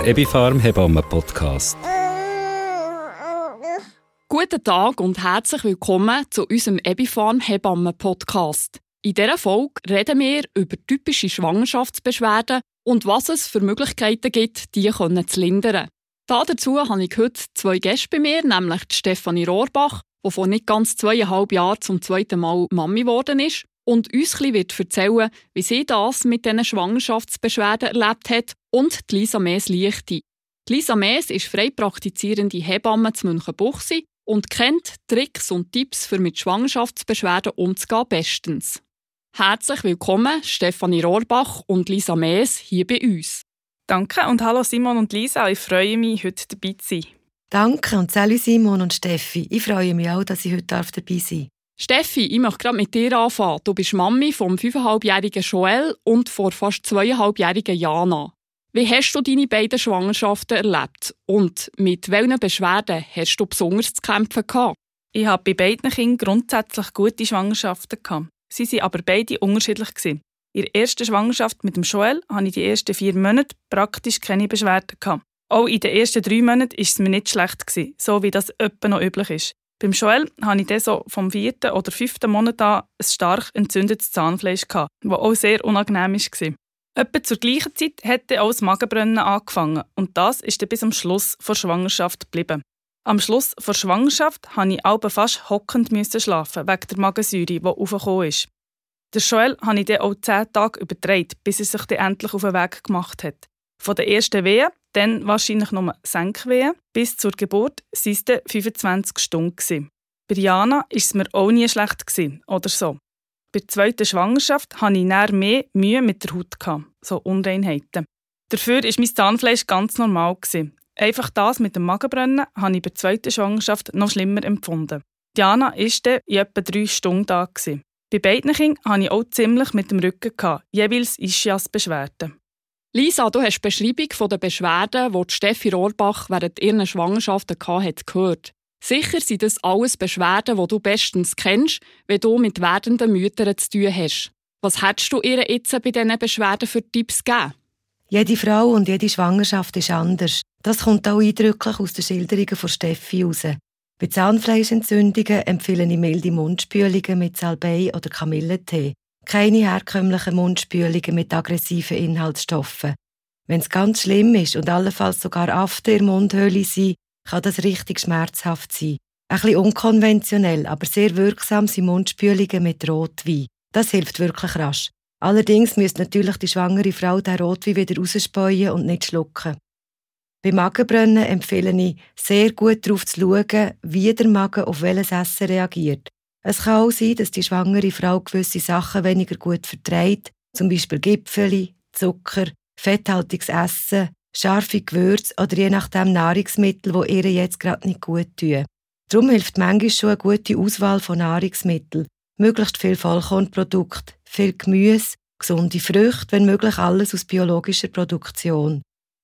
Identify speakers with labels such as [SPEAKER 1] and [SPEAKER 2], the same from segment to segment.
[SPEAKER 1] der Ebifarm Hebammen Podcast.
[SPEAKER 2] Guten Tag und herzlich willkommen zu unserem Ebifarm Hebammen Podcast. In dieser Folge reden wir über typische Schwangerschaftsbeschwerden und was es für Möglichkeiten gibt, die zu lindern. Dazu habe ich heute zwei Gäste bei mir, nämlich Stefanie Rohrbach, die vor nicht ganz zweieinhalb Jahren zum zweiten Mal Mami geworden ist und uns ein bisschen erzählen wie sie das mit diesen Schwangerschaftsbeschwerden erlebt hat und die Lisa Mees-Lichte. Lisa Mees ist frei praktizierende Hebamme zu Münchenbuchsee und kennt Tricks und Tipps für mit Schwangerschaftsbeschwerden umzugehen bestens. Herzlich willkommen Stefanie Rohrbach und Lisa Mees hier bei uns.
[SPEAKER 3] Danke und hallo Simon und Lisa, ich freue mich, heute dabei zu sein.
[SPEAKER 4] Danke und salut Simon und Steffi. Ich freue mich auch, dass ich heute dabei sein darf.
[SPEAKER 2] Steffi, ich möchte gerade mit dir anfangen. Du bist Mami vom 5,5-jährigen Joel und vor fast 2,5-jährigen Jana. Wie hast du deine beiden Schwangerschaften erlebt? Und mit welchen Beschwerden hast du besonders zu kämpfen gehabt?
[SPEAKER 3] Ich habe bei beiden Kindern grundsätzlich gute Schwangerschaften gehabt. Sie waren aber beide unterschiedlich. In der ersten Schwangerschaft mit dem Joel hatte ich die ersten vier Monate praktisch keine Beschwerden. Auch in den ersten drei Monaten war es mir nicht schlecht, so wie das öppe noch üblich ist. Beim Joel hatte ich dann so vom vierten oder fünften Monat an ein stark entzündetes Zahnfleisch, das auch sehr unangenehm war. Etwa zur gleichen Zeit hätte auch das Magenbrennen angefangen und das ist dann bis zum Schluss der Schwangerschaft geblieben. Am Schluss der Schwangerschaft musste ich auch fast hockend schlafen, wegen der Magensäure, die aufgekommen ist. Der Joel habe ich dann auch zehn Tage übertragen, bis er sich endlich auf den Weg gemacht hat. Von der ersten Wehe, dann wahrscheinlich nur Senkwehen, bis zur Geburt waren es 25 Stunden. Bei Jana war es mir auch nie schlecht oder so. Bei der zweiten Schwangerschaft hatte ich näher mehr Mühe mit der Haut, so Unreinheiten. Dafür war mein Zahnfleisch ganz normal. Einfach das mit dem Magenbrennen habe ich bei der zweiten Schwangerschaft noch schlimmer empfunden. Diana war dann in etwa drei Stunden da. Bei beiden Kindern hatte ich auch ziemlich mit dem Rücken, jeweils Ischias-Beschwerden.
[SPEAKER 2] Lisa, du hast die Beschreibung der Beschwerden, die Steffi Rohrbach während ihrer Schwangerschaften hatte, gehört. Sicher sind das alles Beschwerden, die du bestens kennst, wenn du mit werdenden Müttern zu tun hast. Was hättest du ihr jetzt bei diesen Beschwerden für Tipps gegeben?
[SPEAKER 4] Jede Frau und jede Schwangerschaft ist anders. Das kommt auch eindrücklich aus den Schilderungen von Steffi heraus. Bei Zahnfleischentzündungen empfehle ich milde Mundspülungen mit Salbei oder Kamillentee keine herkömmlichen Mundspülungen mit aggressiven Inhaltsstoffen. Wenn es ganz schlimm ist und allenfalls sogar After in der Mundhöhle sind, kann das richtig schmerzhaft sein. Ein bisschen unkonventionell, aber sehr wirksam sind Mundspülungen mit Rotwein. Das hilft wirklich rasch. Allerdings müsste natürlich die schwangere Frau den Rotwein wieder rausspäuen und nicht schlucken. Bei Magenbrennen empfehle ich, sehr gut darauf zu schauen, wie der Magen auf welches Essen reagiert. Es kann auch sein, dass die schwangere Frau gewisse Sachen weniger gut verträgt, zum Beispiel Gipfeli, Zucker, fetthaltiges Essen, scharfe Gewürze oder je nachdem Nahrungsmittel, die ihr jetzt gerade nicht gut tun. Darum hilft manchmal schon eine gute Auswahl von Nahrungsmitteln, möglichst viel Vollkornprodukte, viel Gemüse, gesunde Früchte, wenn möglich alles aus biologischer Produktion.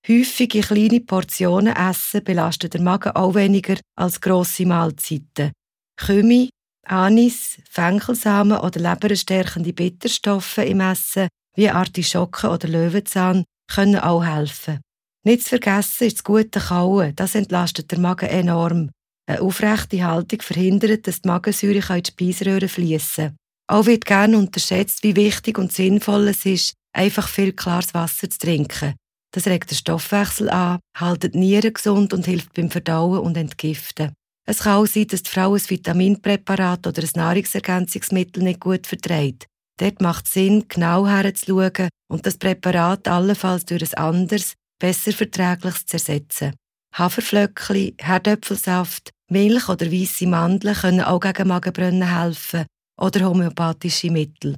[SPEAKER 4] Häufige kleine Portionen essen belastet der Magen auch weniger als grosse Mahlzeiten. Kümi, Anis, Fenchelsamen oder leberenstärkende Bitterstoffe im Essen, wie Artischocken oder Löwenzahn, können auch helfen. Nicht zu vergessen ist das gute Kauen, das entlastet den Magen enorm. Eine aufrechte Haltung verhindert, dass die Magensäure in die Speiseröhre fließen. Auch wird gerne unterschätzt, wie wichtig und sinnvoll es ist, einfach viel klares Wasser zu trinken. Das regt den Stoffwechsel an, haltet die Nieren gesund und hilft beim Verdauen und Entgiften. Es kann auch sein, dass die Frau ein Vitaminpräparat oder ein Nahrungsergänzungsmittel nicht gut verträgt. Dort macht es Sinn, genau herzuschauen und das Präparat allenfalls durch ein anderes, besser verträgliches zu ersetzen. Haferflöckchen, Herdöpfelsaft, Milch oder weisse Mandeln können auch gegen Magenbrennen helfen oder homöopathische Mittel.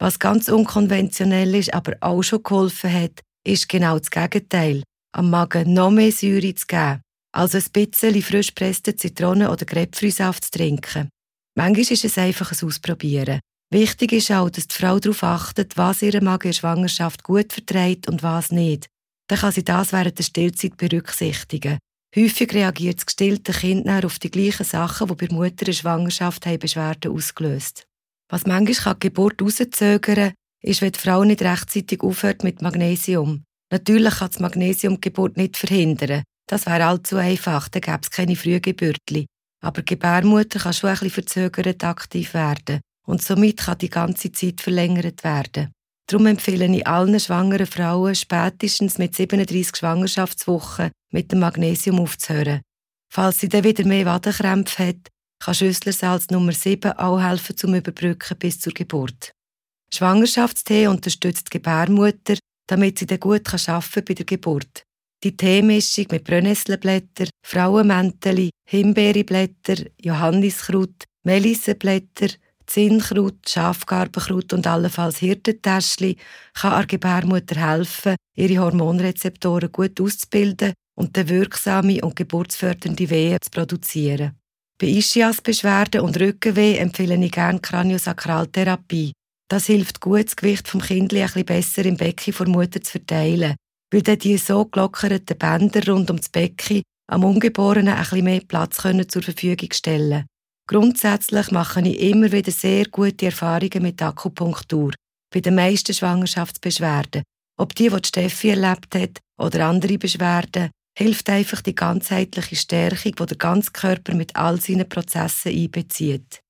[SPEAKER 4] Was ganz unkonventionell ist, aber auch schon geholfen hat, ist genau das Gegenteil, am Magen noch mehr Säure zu geben also ein bisschen frisch presste Zitronen- oder Grapefruitsaft zu trinken. Manchmal ist es einfach ein Ausprobieren. Wichtig ist auch, dass die Frau darauf achtet, was ihre Magen in der Schwangerschaft gut verträgt und was nicht. Dann kann sie das während der Stillzeit berücksichtigen. Häufig reagiert das gestillte Kind auf die gleichen Sachen, die bei Mutter in der Schwangerschaft Beschwerden ausgelöst Was manchmal die Geburt rauszögern ist, wenn die Frau nicht rechtzeitig aufhört mit Magnesium. Natürlich kann das Magnesium die Geburt nicht verhindern. Das wäre allzu einfach, dann gäbe es keine Frühgeburtli. Aber die Gebärmutter kann schon bisschen verzögert aktiv werden und somit kann die ganze Zeit verlängert werden. Darum empfehle ich allen schwangeren Frauen spätestens mit 37 Schwangerschaftswochen mit dem Magnesium aufzuhören. Falls sie dann wieder mehr Wadenkrämpfe hat, kann Schüsslersalz Nummer 7 auch helfen zum Überbrücken bis zur Geburt. Schwangerschaftstee unterstützt die Gebärmutter, damit sie dann gut arbeiten bei der Geburt. Die Teemischung mit Brennnesselblätter, Frauenmänteli, Himbeereblätter, Johanniskraut, Melissenblätter, Zinnkraut, Schafgarbenkraut und allenfalls Hirtentäschli kann der Gebärmutter helfen, ihre Hormonrezeptoren gut auszubilden und eine wirksame und geburtsfördernde Wehe zu produzieren. Bei Ischiasbeschwerden und Rückenweh empfehle ich gerne Kraniosakraltherapie. Das hilft gut, das Gewicht vom Kind ein bisschen besser im Becken vor Mutter zu verteilen, weil dann die so gelockerten Bänder rund um das Becken am Ungeborenen bisschen mehr Platz können zur Verfügung stellen Grundsätzlich mache ich immer wieder sehr gute Erfahrungen mit Akupunktur. Bei den meisten Schwangerschaftsbeschwerden. Ob die, die Steffi erlebt hat, oder andere Beschwerden, hilft einfach die ganzheitliche Stärkung, die der ganze Körper mit all seinen Prozessen einbezieht.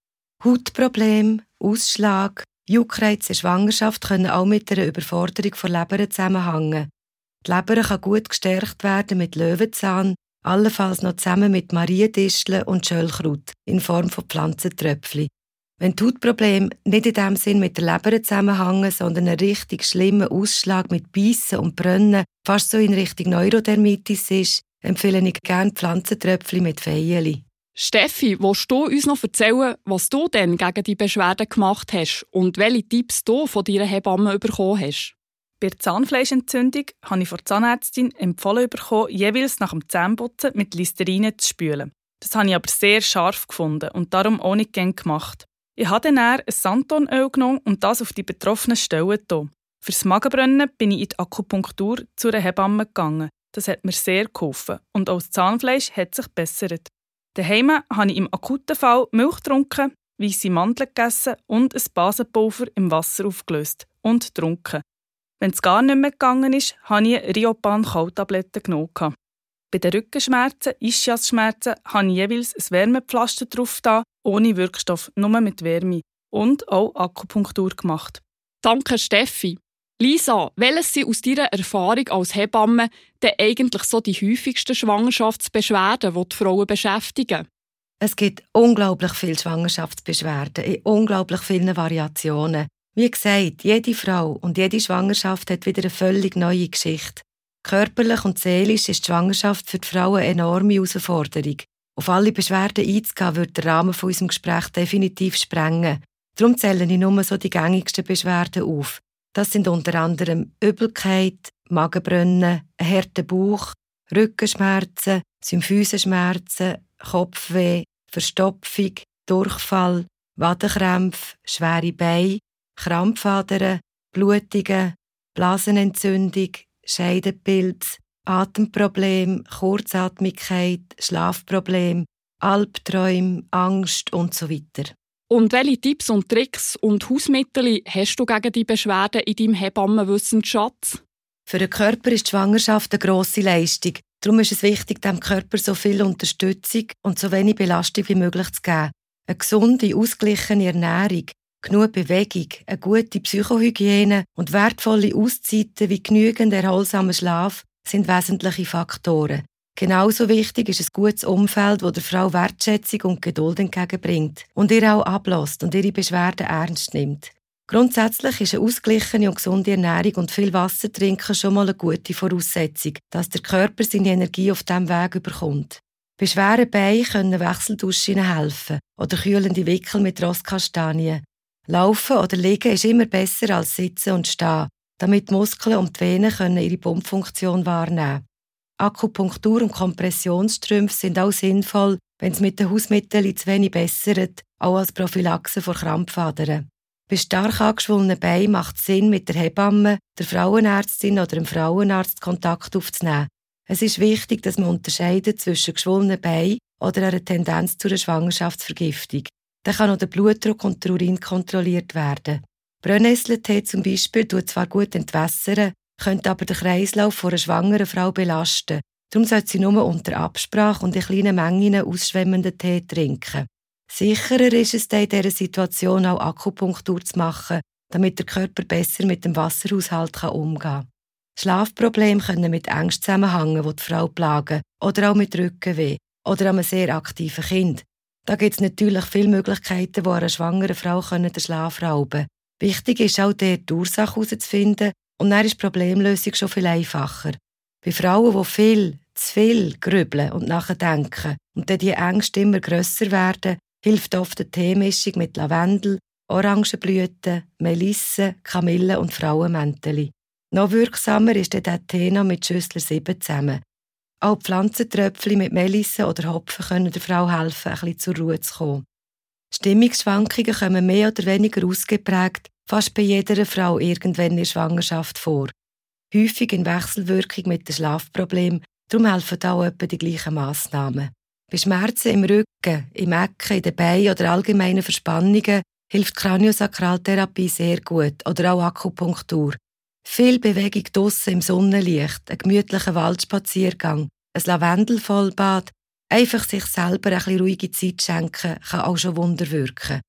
[SPEAKER 4] Hautprobleme, Ausschlag, Juckreiz in Schwangerschaft können auch mit einer Überforderung von Leber zusammenhängen. Die Leber kann gut gestärkt werden mit Löwenzahn, allenfalls noch zusammen mit Mariendisteln und Schöllkraut in Form von Pflanzentröpfchen. Wenn die Hautprobleme nicht in dem Sinn mit der Leber zusammenhängen, sondern einen richtig schlimmen Ausschlag mit Beißen und Brennen, fast so in Richtung Neurodermitis ist, empfehle ich gerne Pflanzentröpfchen mit Feijeli.
[SPEAKER 2] Steffi, willst du uns noch erzählen, was du denn gegen die Beschwerden gemacht hast und welche Tipps du von deiner Hebamme bekommen hast?
[SPEAKER 3] Bei der Zahnfleischentzündung habe ich von der Zahnärztin empfohlen bekommen, jeweils nach dem Zähneputzen mit Listerine zu spülen. Das habe ich aber sehr scharf gefunden und darum auch nicht gern gemacht. Ich habe dann ein Santonöl genommen und das auf die betroffenen Stellen getan. Fürs Magenbrennen bin ich in die Akupunktur zu einer Hebamme gegangen. Das hat mir sehr geholfen und auch das Zahnfleisch hat sich bessert. Daheim habe ich im akuten Fall Milch getrunken, weisse Mandeln gegessen und ein Basenpulver im Wasser aufgelöst und getrunken. Wenn es gar nicht mehr gegangen ist, habe ich Riopan Kautabletten genommen. Bei den Rückenschmerzen, Ischiasschmerzen, habe ich jeweils ein Wärmepflaster drauf da, ohne Wirkstoff, nur mit Wärme. Und auch Akupunktur gemacht.
[SPEAKER 2] Danke, Steffi. Lisa, welches sind aus deiner Erfahrung als Hebamme denn eigentlich so die häufigsten Schwangerschaftsbeschwerden, die die Frauen beschäftigen?
[SPEAKER 4] Es gibt unglaublich viele Schwangerschaftsbeschwerden in unglaublich vielen Variationen. Wie gesagt, jede Frau und jede Schwangerschaft hat wieder eine völlig neue Geschichte. Körperlich und seelisch ist die Schwangerschaft für die Frau eine enorme Herausforderung. Auf alle Beschwerden einzugehen, wird der Rahmen von unserem Gespräch definitiv sprengen. Darum zähle ich nur so die gängigsten Beschwerden auf. Das sind unter anderem Übelkeit, Magenbrennen, ein harter Bauch, Rückenschmerzen, Symphysenschmerzen, Kopfweh, Verstopfung, Durchfall, Wadenkrämpfe, schwere Beine, Krampfadern, Blutungen, Blasenentzündung, Scheidenpilz, Atemproblem, Kurzatmigkeit, Schlafproblem, Albträume, Angst und so weiter.
[SPEAKER 2] Und welche Tipps und Tricks und Hausmittel hast du gegen die Beschwerden in deinem Hebammenwissensschatz?
[SPEAKER 4] Für den Körper ist die Schwangerschaft eine grosse Leistung. Darum ist es wichtig, dem Körper so viel Unterstützung und so wenig Belastung wie möglich zu geben. Eine gesunde, ausgeglichene Ernährung, genug Bewegung, eine gute Psychohygiene und wertvolle Auszeiten wie genügend erholsamer Schlaf sind wesentliche Faktoren. Genauso wichtig ist ein gutes Umfeld, das der Frau Wertschätzung und Geduld entgegenbringt und ihr auch ablässt und ihre Beschwerden ernst nimmt. Grundsätzlich ist eine ausgeglichene und gesunde Ernährung und viel Wasser trinken schon mal eine gute Voraussetzung, dass der Körper seine Energie auf diesem Weg überkommt. Bei Beinen können Wechselduschen helfen oder kühlende Wickel mit Rostkastanien. Laufen oder liegen ist immer besser als sitzen und stehen, damit die Muskeln und die Venen können ihre Pumpfunktion wahrnehmen Akupunktur und Kompressionsstrümpfe sind auch sinnvoll, wenn es mit den Hausmitteln zu wenig bessert, auch als Prophylaxe vor Krampfadern. Bei stark angeschwollenen Beinen macht es Sinn, mit der Hebamme, der Frauenärztin oder dem Frauenarzt Kontakt aufzunehmen. Es ist wichtig, dass man unterscheidet zwischen geschwollenen Beinen oder einer Tendenz zu einer Schwangerschaftsvergiftung. Dann kann auch der Blutdruck und der Urin kontrolliert werden. Brennnesseltee zum Beispiel tut zwar gut entwässern, könnte aber den Kreislauf einer schwangeren Frau belasten. Darum sollte sie nur unter Absprache und in kleinen Mengen ausschwemmenden Tee trinken. Sicherer ist es in dieser Situation auch Akupunktur zu machen, damit der Körper besser mit dem Wasserhaushalt umgehen kann. Schlafprobleme können mit Ängsten zusammenhängen, die die Frau plagen, oder auch mit Rückenweh oder einem sehr aktiven Kind. Da gibt es natürlich viele Möglichkeiten, die einer schwangeren Frau den Schlaf rauben können. Wichtig ist auch, die Ursache herauszufinden und dann ist die Problemlösung schon viel einfacher. Bei Frauen, die viel, zu viel grübeln und nachdenken und dann die Ängste immer grösser werden, hilft oft eine Teemischung mit Lavendel, Orangenblüten, Melisse, Kamille und Frauenmäntel. Noch wirksamer ist der Tee noch mit Schüssler 7 zusammen. Auch Pflanzentröpfchen mit Melisse oder Hopfen können der Frau helfen, ein bisschen zur Ruhe zu kommen. Stimmungsschwankungen kommen mehr oder weniger ausgeprägt fast bei jeder Frau irgendwann in der Schwangerschaft vor. Häufig in Wechselwirkung mit dem Schlafproblem, darum helfen auch etwa die gleichen Massnahmen. Bei Schmerzen im Rücken, im Ecken, in den Beinen oder allgemeinen Verspannungen hilft Kraniosakraltherapie sehr gut oder auch Akupunktur. Viel Bewegung draussen im Sonnenlicht, ein gemütlicher Waldspaziergang, ein Lavendelvollbad, einfach sich selber ein bisschen ruhige Zeit schenken, kann auch schon Wunder wirken.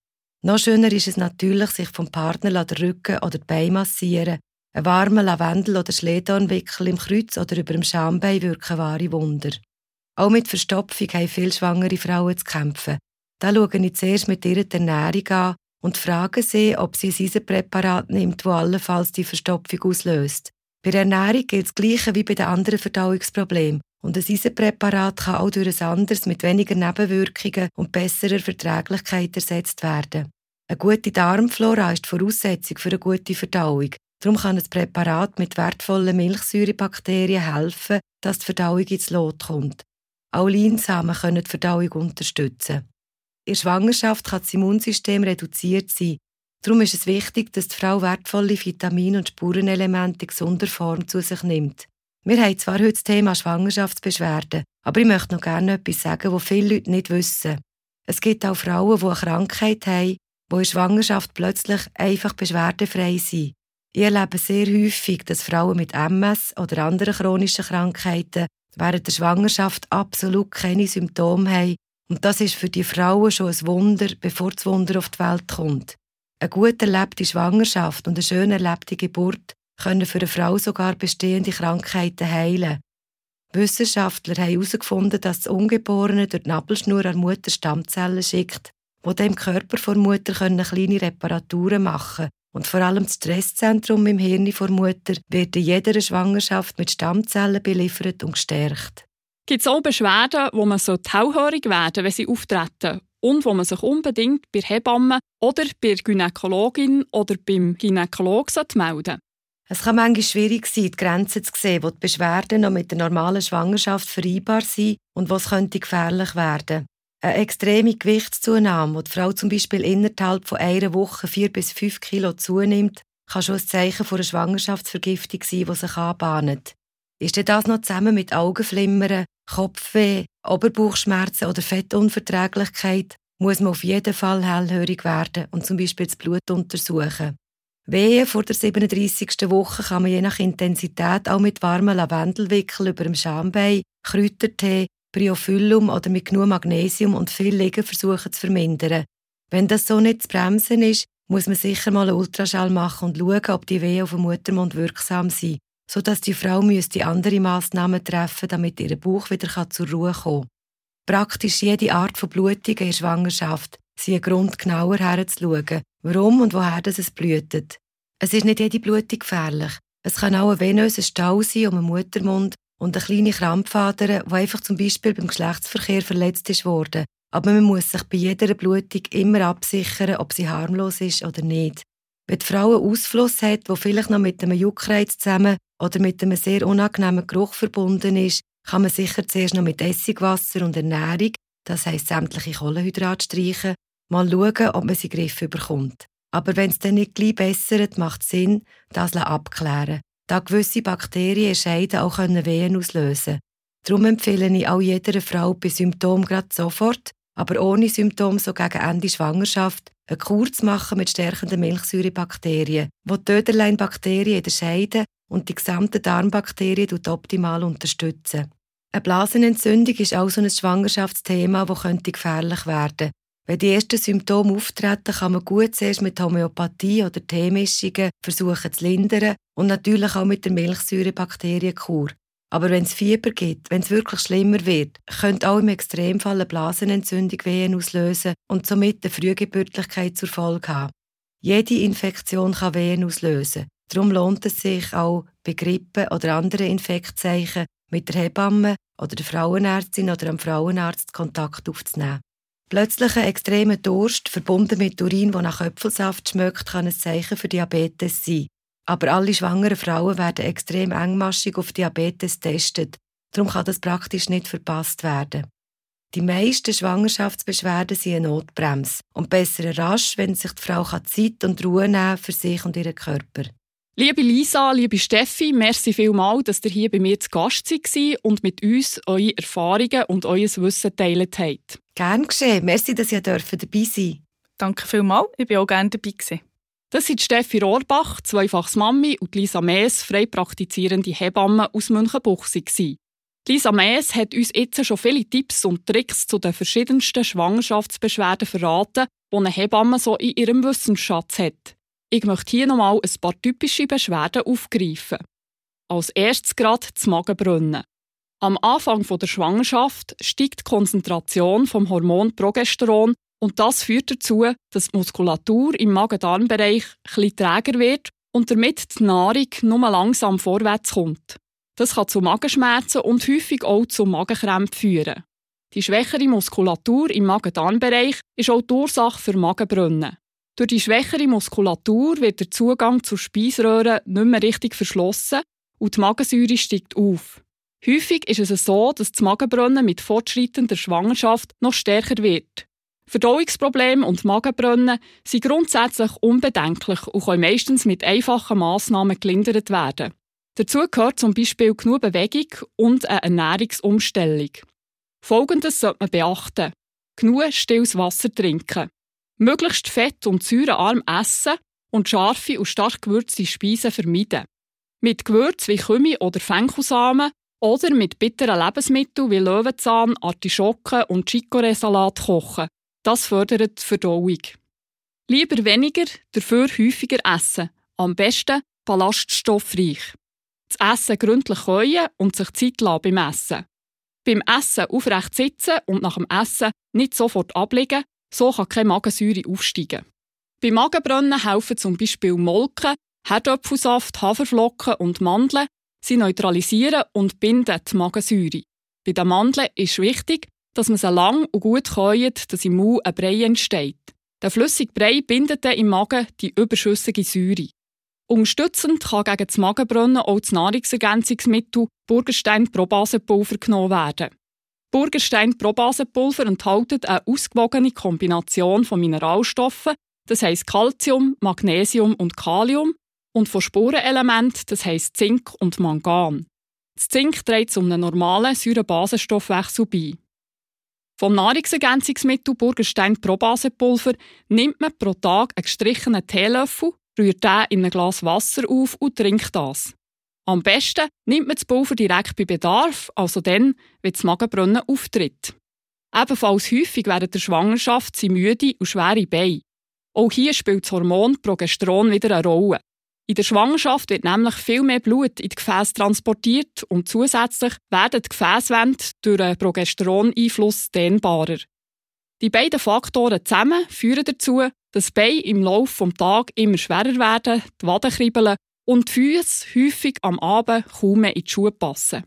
[SPEAKER 4] Noch schöner ist es natürlich, sich vom Partner den Rücken oder die Beine massieren. Ein warmer Lavendel- oder Schledornwickel im Kreuz oder über dem Schambein wirken wahre Wunder. Auch mit Verstopfung haben viele schwangere Frauen zu kämpfen. Da schaue ich zuerst mit ihrer Ernährung an und frage sie, ob sie ein Eisenpräparat nimmt, das allenfalls die Verstopfung auslöst. Bei der Ernährung gilt das Gleiche wie bei den anderen Verdauungsproblemen. Und ein Eisenpräparat kann auch durch ein anderes mit weniger Nebenwirkungen und besserer Verträglichkeit ersetzt werden. Eine gute Darmflora ist die Voraussetzung für eine gute Verdauung. Darum kann ein Präparat mit wertvollen Milchsäurebakterien helfen, dass die Verdauung ins Lot kommt. Auch Leinsamen können die Verdauung unterstützen. In der Schwangerschaft kann das Immunsystem reduziert sein. Darum ist es wichtig, dass die Frau wertvolle Vitamine und Spurenelemente in gesunder Form zu sich nimmt. Wir haben zwar heute das Thema Schwangerschaftsbeschwerden, aber ich möchte noch gerne etwas sagen, was viele Leute nicht wissen. Es gibt auch Frauen, die eine Krankheit haben, die in Schwangerschaft plötzlich einfach beschwerdefrei sind. Ich erlebe sehr häufig, dass Frauen mit MS oder anderen chronischen Krankheiten während der Schwangerschaft absolut keine Symptome haben. Und das ist für die Frauen schon ein Wunder, bevor das Wunder auf die Welt kommt. Eine gut erlebte Schwangerschaft und eine schön erlebte Geburt können für eine Frau sogar bestehende Krankheiten heilen. Wissenschaftler haben herausgefunden, dass das Ungeborene durch die Nabelschnur an Mutter Stammzellen schickt, die dem Körper der Mutter können kleine Reparaturen machen und vor allem das Stresszentrum im Hirn der Mutter wird in jeder Schwangerschaft mit Stammzellen beliefert und gestärkt.
[SPEAKER 2] Gibt es auch Beschwerden, wo man so hellhörig werden wenn sie auftreten und wo man sich unbedingt bei Hebammen oder bei der Gynäkologin oder beim Gynäkologen melden
[SPEAKER 4] es kann manchmal schwierig sein, die Grenzen zu sehen, wo die Beschwerden noch mit der normalen Schwangerschaft vereinbar sind und was könnte gefährlich werden. Eine extreme Gewichtszunahme, wo die Frau zum Beispiel innerhalb von einer Woche vier bis fünf Kilo zunimmt, kann schon ein Zeichen von einer Schwangerschaftsvergiftung sein, die sich anbahnt. Ist das noch zusammen mit Augenflimmern, Kopfweh, Oberbauchschmerzen oder Fettunverträglichkeit, muss man auf jeden Fall hellhörig werden und zum Beispiel das Blut untersuchen. Wehe vor der 37. Woche kann man je nach Intensität auch mit warmen Lavendelwickel über dem Schambein, Kräutertee, Briophyllum oder mit genug Magnesium und viel Liegen versuchen zu vermindern. Wenn das so nicht zu bremsen ist, muss man sicher mal einen Ultraschall machen und schauen, ob die Wehen auf dem Muttermund wirksam sind, sodass die Frau müsste andere Massnahmen treffen, damit ihr Bauch wieder zur Ruhe kommen kann. Praktisch jede Art von Blutung in der Schwangerschaft sind ein Grund, genauer herzuschauen, warum und woher das es blühtet. Es ist nicht jede Blutung gefährlich. Es kann auch ein venöser Stau sein um den Muttermund und eine kleine Krampfader, die einfach zum Beispiel beim Geschlechtsverkehr verletzt ist worden. Aber man muss sich bei jeder Blutung immer absichern, ob sie harmlos ist oder nicht. Wenn die Frau einen Ausfluss hat, der vielleicht noch mit einem Juckreiz zusammen oder mit einem sehr unangenehmen Geruch verbunden ist, kann man sicher zuerst noch mit Essigwasser und Ernährung, das heisst sämtliche Kohlenhydrate streichen, mal schauen, ob man sie in den Griff bekommt. Aber wenn es dann nicht gleich bessert, macht es Sinn, das abklären da gewisse Bakterien scheiden auch Wehen auslösen Darum empfehle ich auch jeder Frau bei Symptomen gerade sofort, aber ohne Symptome so gegen Ende Schwangerschaft, eine Kur zu machen mit stärkenden Milchsäurebakterien, die Töderlein-Bakterien in der Scheide und die gesamten Darmbakterien optimal unterstützen. Eine Blasenentzündung ist auch so ein Schwangerschaftsthema, das gefährlich werden könnte. Wenn die ersten Symptome auftreten, kann man gut zuerst mit Homöopathie oder Teemischungen versuchen zu lindern und natürlich auch mit der Milchsäurebakterienkur. Aber wenn es Fieber gibt, wenn es wirklich schlimmer wird, könnte auch im Extremfall eine Blasenentzündung Wehen auslösen und somit eine Frühgeburtlichkeit zur Folge haben. Jede Infektion kann Wehen auslösen. Darum lohnt es sich auch bei Grippe oder anderen Infektzeichen mit der Hebamme oder der Frauenärztin oder dem Frauenarzt Kontakt aufzunehmen. Plötzlicher extremer Durst, verbunden mit Urin, der nach Äpfelsaft schmeckt, kann ein Zeichen für Diabetes sein. Aber alle schwangeren Frauen werden extrem engmaschig auf Diabetes getestet. Darum kann das praktisch nicht verpasst werden. Die meisten Schwangerschaftsbeschwerden sind eine Notbremse und besser rasch, wenn sich die Frau Zeit und Ruhe nehmen für sich und ihren Körper.
[SPEAKER 2] Liebe Lisa, liebe Steffi, merci vielmals, dass ihr hier bei mir zu Gast seid und mit uns eure Erfahrungen und euer Wissen teilt habt.
[SPEAKER 4] Gern geschehen. Merci, dass ihr dabei sein.
[SPEAKER 3] Danke vielmals. Ich bin auch gerne dabei. Gewesen.
[SPEAKER 2] Das sind Steffi Rohrbach, zweifaches Mami, und Lisa Mees, frei praktizierende Hebamme aus Münchenbuchsee. Lisa Mees hat uns jetzt schon viele Tipps und Tricks zu den verschiedensten Schwangerschaftsbeschwerden verraten, die eine Hebamme so in ihrem Wissensschatz hat. Ich möchte hier nochmal ein paar typische Beschwerden aufgreifen. Als erstes gerade das Magenbrunnen. Am Anfang der Schwangerschaft steigt die Konzentration vom Hormon Progesteron und das führt dazu, dass die Muskulatur im Magen-Darm-Bereich etwas träger wird und damit die Nahrung nur langsam vorwärts kommt. Das kann zu Magenschmerzen und häufig auch zu Magenkrämpfen führen. Die schwächere Muskulatur im Magen-Darm-Bereich ist auch die Ursache für Magenbrunnen. Durch die schwächere Muskulatur wird der Zugang zur Speiseröhre nicht mehr richtig verschlossen und die Magensäure steigt auf. Häufig ist es so, dass das Magenbrunnen mit fortschreitender Schwangerschaft noch stärker wird. Verdauungsprobleme und Magenbrunnen sind grundsätzlich unbedenklich und können meistens mit einfachen Massnahmen gelindert werden. Dazu gehört zum Beispiel genug Bewegung und eine Ernährungsumstellung. Folgendes sollte man beachten. Genug stilles Wasser trinken. Möglichst fett- und säurearm essen und scharfe und stark gewürzte Speisen vermeiden. Mit Gewürzen wie Kümmel oder Fenchelsamen oder mit bitteren Lebensmitteln wie Löwenzahn, Artischocken und Chicorée-Salat kochen. Das fördert die Verdauung. Lieber weniger, dafür häufiger essen. Am besten ballaststoffreich. Das Essen gründlich käuen und sich Zeit lassen beim Essen. Beim Essen aufrecht sitzen und nach dem Essen nicht sofort ablegen, so kann keine Magensäure aufsteigen. Bei Magenbrunnen helfen zum Beispiel Molken, Herdöpfelsaft, Haferflocken und Mandeln. Sie neutralisieren und binden die Magensäure. Bei den Mandeln ist wichtig, dass man sie lang und gut käut, dass im Mund ein Brei entsteht. Der flüssige Brei bindet dann im Magen die überschüssige Säure. Unterstützend kann gegen das Magenbrunnen auch das Nahrungsergänzungsmittel Burgerstein Probasenpulver genommen werden. Burgerstein Probasenpulver enthält eine ausgewogene Kombination von Mineralstoffen, das heisst Calcium, Magnesium und Kalium, und von Spurenelementen, das heisst Zink und Mangan. Das Zink trägt zu einem normalen Säurebasenstoffwechsel bei. Vom Nahrungsergänzungsmittel Burgerstein Probasenpulver nimmt man pro Tag einen gestrichenen Teelöffel, rührt den in ein Glas Wasser auf und trinkt das. Am besten nimmt man das Pulver direkt bei Bedarf, also dann, wenn das Magenbrunnen auftritt. Ebenfalls häufig während der Schwangerschaft sind müde und schwere Beine. Auch hier spielt das Hormon Progesteron wieder eine Rolle. In der Schwangerschaft wird nämlich viel mehr Blut in die Gefäße transportiert und zusätzlich werden die Gefäßwände durch einen Progesteroneinfluss dehnbarer. Die beiden Faktoren zusammen führen dazu, dass Beine im Laufe des Tages immer schwerer werden, die Waden kribbeln und die Füße häufig am Abend kaum mehr in die Schuhe passen.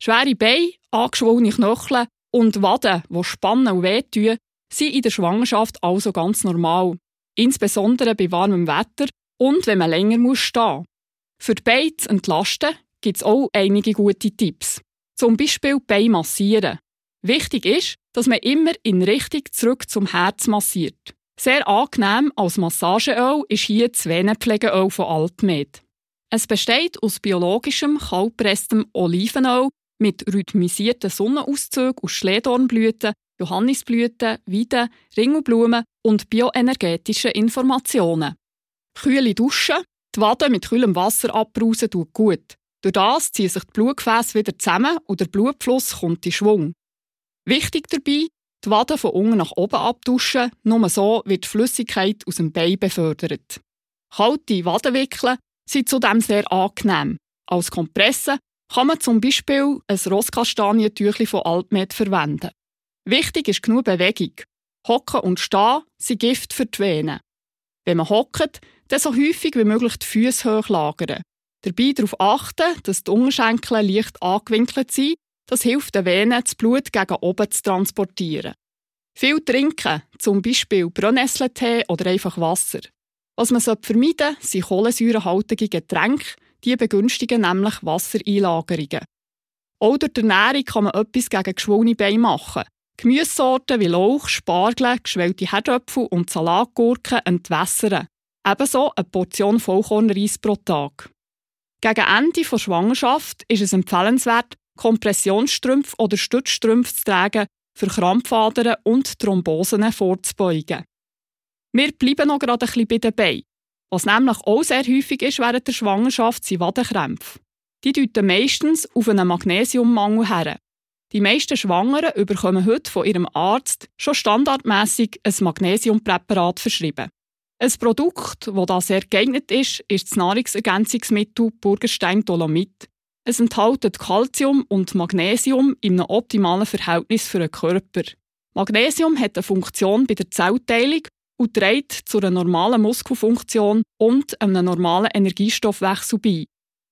[SPEAKER 2] Schwere Beine, angeschwollene Knöchel und Waden, die spannen und wehtun, sind in der Schwangerschaft also ganz normal. Insbesondere bei warmem Wetter und wenn man länger muss stehen Für die Beine zu entlasten, gibt es auch einige gute Tipps. Zum Beispiel Beine massieren. Wichtig ist, dass man immer in Richtung zurück zum Herz massiert. Sehr angenehm als Massageöl ist hier das Venenpflegeöl von Altmed. Es besteht aus biologischem, kaltpresstem Olivenöl mit rhythmisierten Sonnenauszügen aus Schledornblüten, Johannisblüten, Weiden, Ringelblumen und bioenergetischen Informationen. Kühle Duschen, Die Wade mit kühlem Wasser abbrausen tut gut. Durch das ziehen sich die Blutgefäße wieder zusammen und der Blutfluss kommt in Schwung. Wichtig dabei, die Wade von unten nach oben abduschen, nur so wird die Flüssigkeit aus dem Bein befördert. Kalte Wadenwickeln sind zudem sehr angenehm. Als Kompresse kann man zum Beispiel ein Rosskastanientüchli von Altmed verwenden. Wichtig ist genug Bewegung. Hocken und Stehen sind Gift für die Venen. Wenn man hockt, dann so häufig wie möglich die Füße hoch lagern. Dabei darauf achten, dass die Unterschenkel leicht angewinkelt sind. Das hilft den Venen, das Blut gegen oben zu transportieren. Viel trinken, zum Beispiel Brennnessel-Tee oder einfach Wasser. Was man vermeiden sollte, sind kohlensäurehaltige Getränke, die begünstigen nämlich Wassereinlagerungen. Auch durch die Ernährung kann man etwas gegen geschwollene Beine machen. Gemüsesorten wie Lauch, Spargel, geschwellte Herdöpfel und Salatgurken entwässern. Ebenso eine Portion Vollkornreis pro Tag. Gegen Ende der Schwangerschaft ist es empfehlenswert, Kompressionsstrümpfe oder Stützstrümpfe zu tragen, für Krampfadern und Thrombosen vorzubeugen. Wir bleiben noch gerade ein bisschen bei den Beinen. Was nämlich auch sehr häufig ist während der Schwangerschaft, sind Wadenkrämpfe. Die deuten meistens auf einen Magnesiummangel her. Die meisten Schwangeren bekommen heute von ihrem Arzt schon standardmäßig ein Magnesiumpräparat verschrieben. Ein Produkt, das da sehr geeignet ist, ist das Nahrungsergänzungsmittel Burgerstein Dolomit. Es enthält Calcium und Magnesium in einem optimalen Verhältnis für den Körper. Magnesium hat eine Funktion bei der Zellteilung und trägt zu einer normalen Muskelfunktion und einem normalen Energiestoffwechsel bei.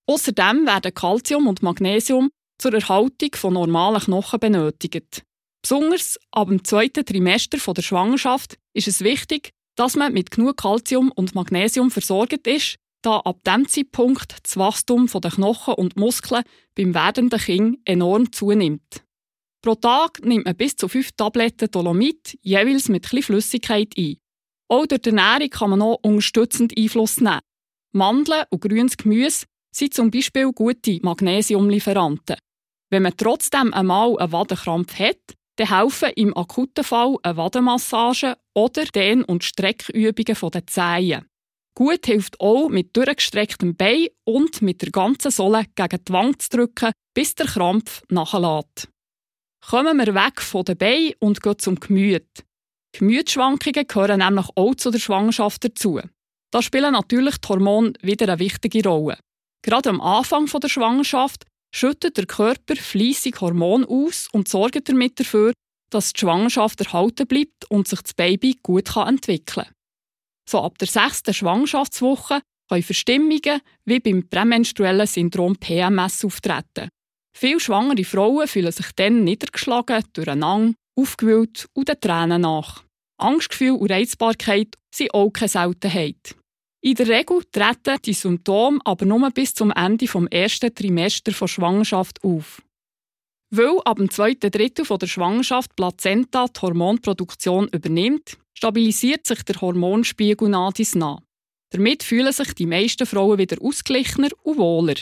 [SPEAKER 2] Außerdem werden Calcium und Magnesium zur Erhaltung von normalen Knochen benötigt. Besonders ab dem zweiten Trimester der Schwangerschaft ist es wichtig, dass man mit genug Calcium und Magnesium versorgt ist, da ab diesem Zeitpunkt das Wachstum der Knochen und Muskeln beim werdenden Kind enorm zunimmt. Pro Tag nimmt man bis zu fünf Tabletten Dolomit jeweils mit etwas Flüssigkeit ein. Auch durch die Ernährung kann man noch unterstützend Einfluss nehmen. Mandeln und grünes Gemüse sind zum Beispiel gute Magnesiumlieferanten. Wenn man trotzdem einmal einen Wadenkrampf hat, dann helfen im akuten Fall eine Wadenmassage oder Dehn- und Streckübungen der Zehen. Gut hilft auch, mit durchgestrecktem Bein und mit der ganzen Sohle gegen die Wange zu drücken, bis der Krampf nachlässt. Kommen wir weg von den Beinen und gehen zum Gemüt. Gemütsschwankungen gehören nämlich auch zu der Schwangerschaft dazu. Da spielen natürlich die Hormone wieder eine wichtige Rolle. Gerade am Anfang der Schwangerschaft schüttet der Körper fließig Hormone aus und sorgt damit dafür, dass die Schwangerschaft erhalten bleibt und sich das Baby gut entwickeln kann. So ab der sechsten Schwangerschaftswoche können Verstimmungen wie beim prämenstruellen Syndrom PMS auftreten. Viele schwangere Frauen fühlen sich dann niedergeschlagen, durcheinander aufgewühlt und den Tränen nach. Angstgefühl und Reizbarkeit sind auch keine Seltenheit. In der Regel treten die Symptome aber nur bis zum Ende des ersten Trimesters der Schwangerschaft auf. Weil ab dem zweiten Drittel der Schwangerschaft Plazenta die Hormonproduktion übernimmt, stabilisiert sich der Hormonspiegel nach dies nach. Damit fühlen sich die meisten Frauen wieder ausgeglichener und wohler.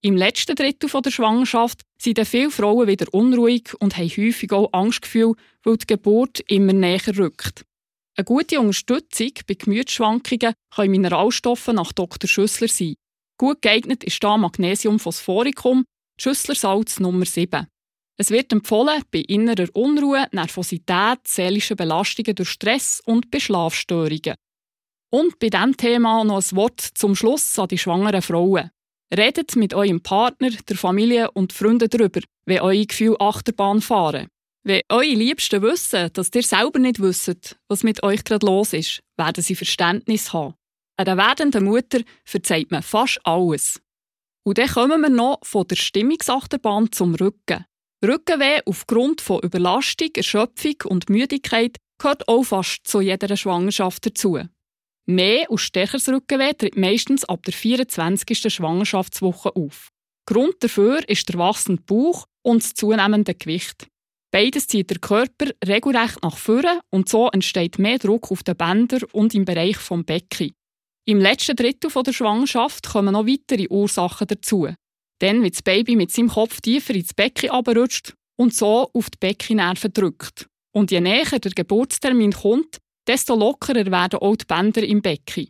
[SPEAKER 2] Im letzten Drittel der Schwangerschaft sind viele Frauen wieder unruhig und haben häufig auch Angstgefühle, weil die Geburt immer näher rückt. Eine gute Unterstützung bei Gemütsschwankungen können Mineralstoffe nach Dr. Schüssler sein. Gut geeignet ist da Magnesium Phosphoricum, Schüsslersalz Nummer 7. Es wird empfohlen bei innerer Unruhe, Nervosität, seelischen Belastungen durch Stress und bei Schlafstörungen. Und bei diesem Thema noch ein Wort zum Schluss an die schwangeren Frauen. Redet mit eurem Partner, der Familie und Freunden darüber, wie eure Gefühle Achterbahn fahren. Wenn eure Liebsten wissen, dass ihr selber nicht wisst, was mit euch gerade los ist, werden sie Verständnis haben. Einer werdenden Mutter verzeiht man fast alles. Und dann kommen wir noch von der Stimmungsachterbahn zum Rücken. Rückenweh aufgrund von Überlastung, Erschöpfung und Müdigkeit gehört auch fast zu jeder Schwangerschaft dazu. Mehr und stärkeres Rückenweh tritt meistens ab der 24. Schwangerschaftswoche auf. Grund dafür ist der wachsende Bauch und das zunehmende Gewicht. Beides zieht der Körper regelrecht nach vorne und so entsteht mehr Druck auf den Bändern und im Bereich vom Becken. Im letzten Drittel der Schwangerschaft kommen noch weitere Ursachen dazu. Dann, wie das Baby mit seinem Kopf tiefer ins Becken abrutscht und so auf die Beckennerven drückt. Und je näher der Geburtstermin kommt, desto lockerer werden auch die Bänder im Becken.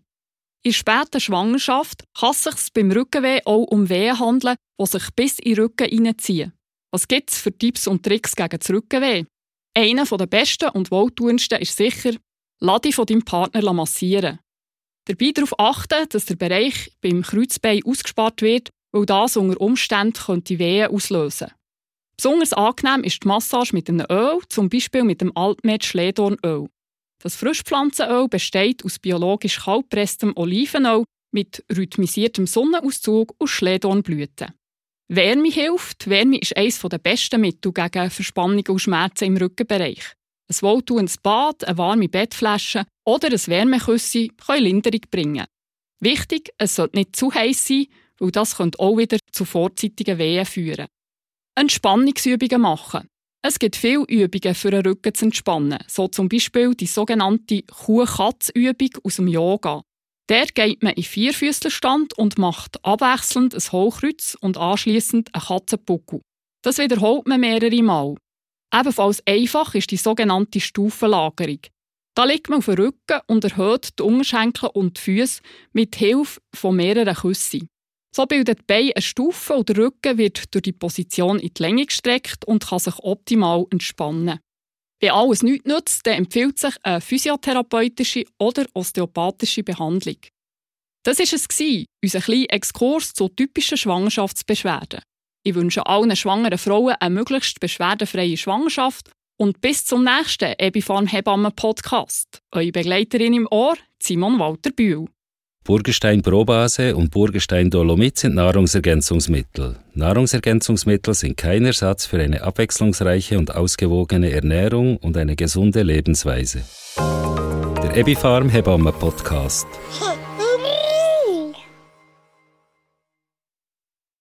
[SPEAKER 2] In später Schwangerschaft kann es sich beim Rückenweh auch um Wehen handeln, die sich bis in den Rücken hineinziehen. Was gibt es für Tipps und Tricks gegen das Rückenweh? Einer der besten und wohltuendsten ist sicher, lass dich von deinem Partner massieren. Dabei darauf achten, dass der Bereich beim Kreuzbein ausgespart wird, weil das unter Umständen könnte Wehen auslösen Besonders angenehm ist die Massage mit einem Öl, zum Beispiel mit dem Altmed Schledornöl. Das Frischpflanzenöl besteht aus biologisch kaltpresstem Olivenöl mit rhythmisiertem Sonnenauszug und Schledornblüten. Wärme hilft. Wärme ist eines der besten Mittel gegen Verspannungen und Schmerzen im Rückenbereich. Ein wohltuendes Bad, eine warme Bettflasche oder ein Wärmeküsse können Linderung bringen. Wichtig, es sollte nicht zu heiß sein, weil das könnte auch wieder zu vorzeitigen Wehen führen. Entspannungsübungen machen. Es gibt viele Übungen für den Rücken zu entspannen, so zum Beispiel die sogenannte Kuh-Katz-Übung aus dem Yoga. Der geht man in Vierfüßlerstand und macht abwechselnd ein Hochkreuz und anschließend einen Katzenbuckel. Das wiederholt man mehrere Mal. Ebenfalls einfach ist die sogenannte Stufenlagerung. Da liegt man auf dem Rücken und erhöht die Unterschenkel und die Füße mit Hilfe von mehreren Küssen. So bildet Bein eine Stufe und der Rücken wird durch die Position in die Länge gestreckt und kann sich optimal entspannen. Wenn alles nichts nützt, dann empfiehlt sich eine physiotherapeutische oder osteopathische Behandlung. Das war es, unser kleiner Exkurs zu typischen Schwangerschaftsbeschwerden. Ich wünsche allen schwangeren Frauen eine möglichst beschwerdenfreie Schwangerschaft und bis zum nächsten Ebifarm Hebammen Podcast. Eure Begleiterin im Ohr, Simon Walter Bühl.
[SPEAKER 1] Burgenstein Probase und Burgenstein Dolomit sind Nahrungsergänzungsmittel. Nahrungsergänzungsmittel sind kein Ersatz für eine abwechslungsreiche und ausgewogene Ernährung und eine gesunde Lebensweise. Der Ebifarm Hebamme Podcast.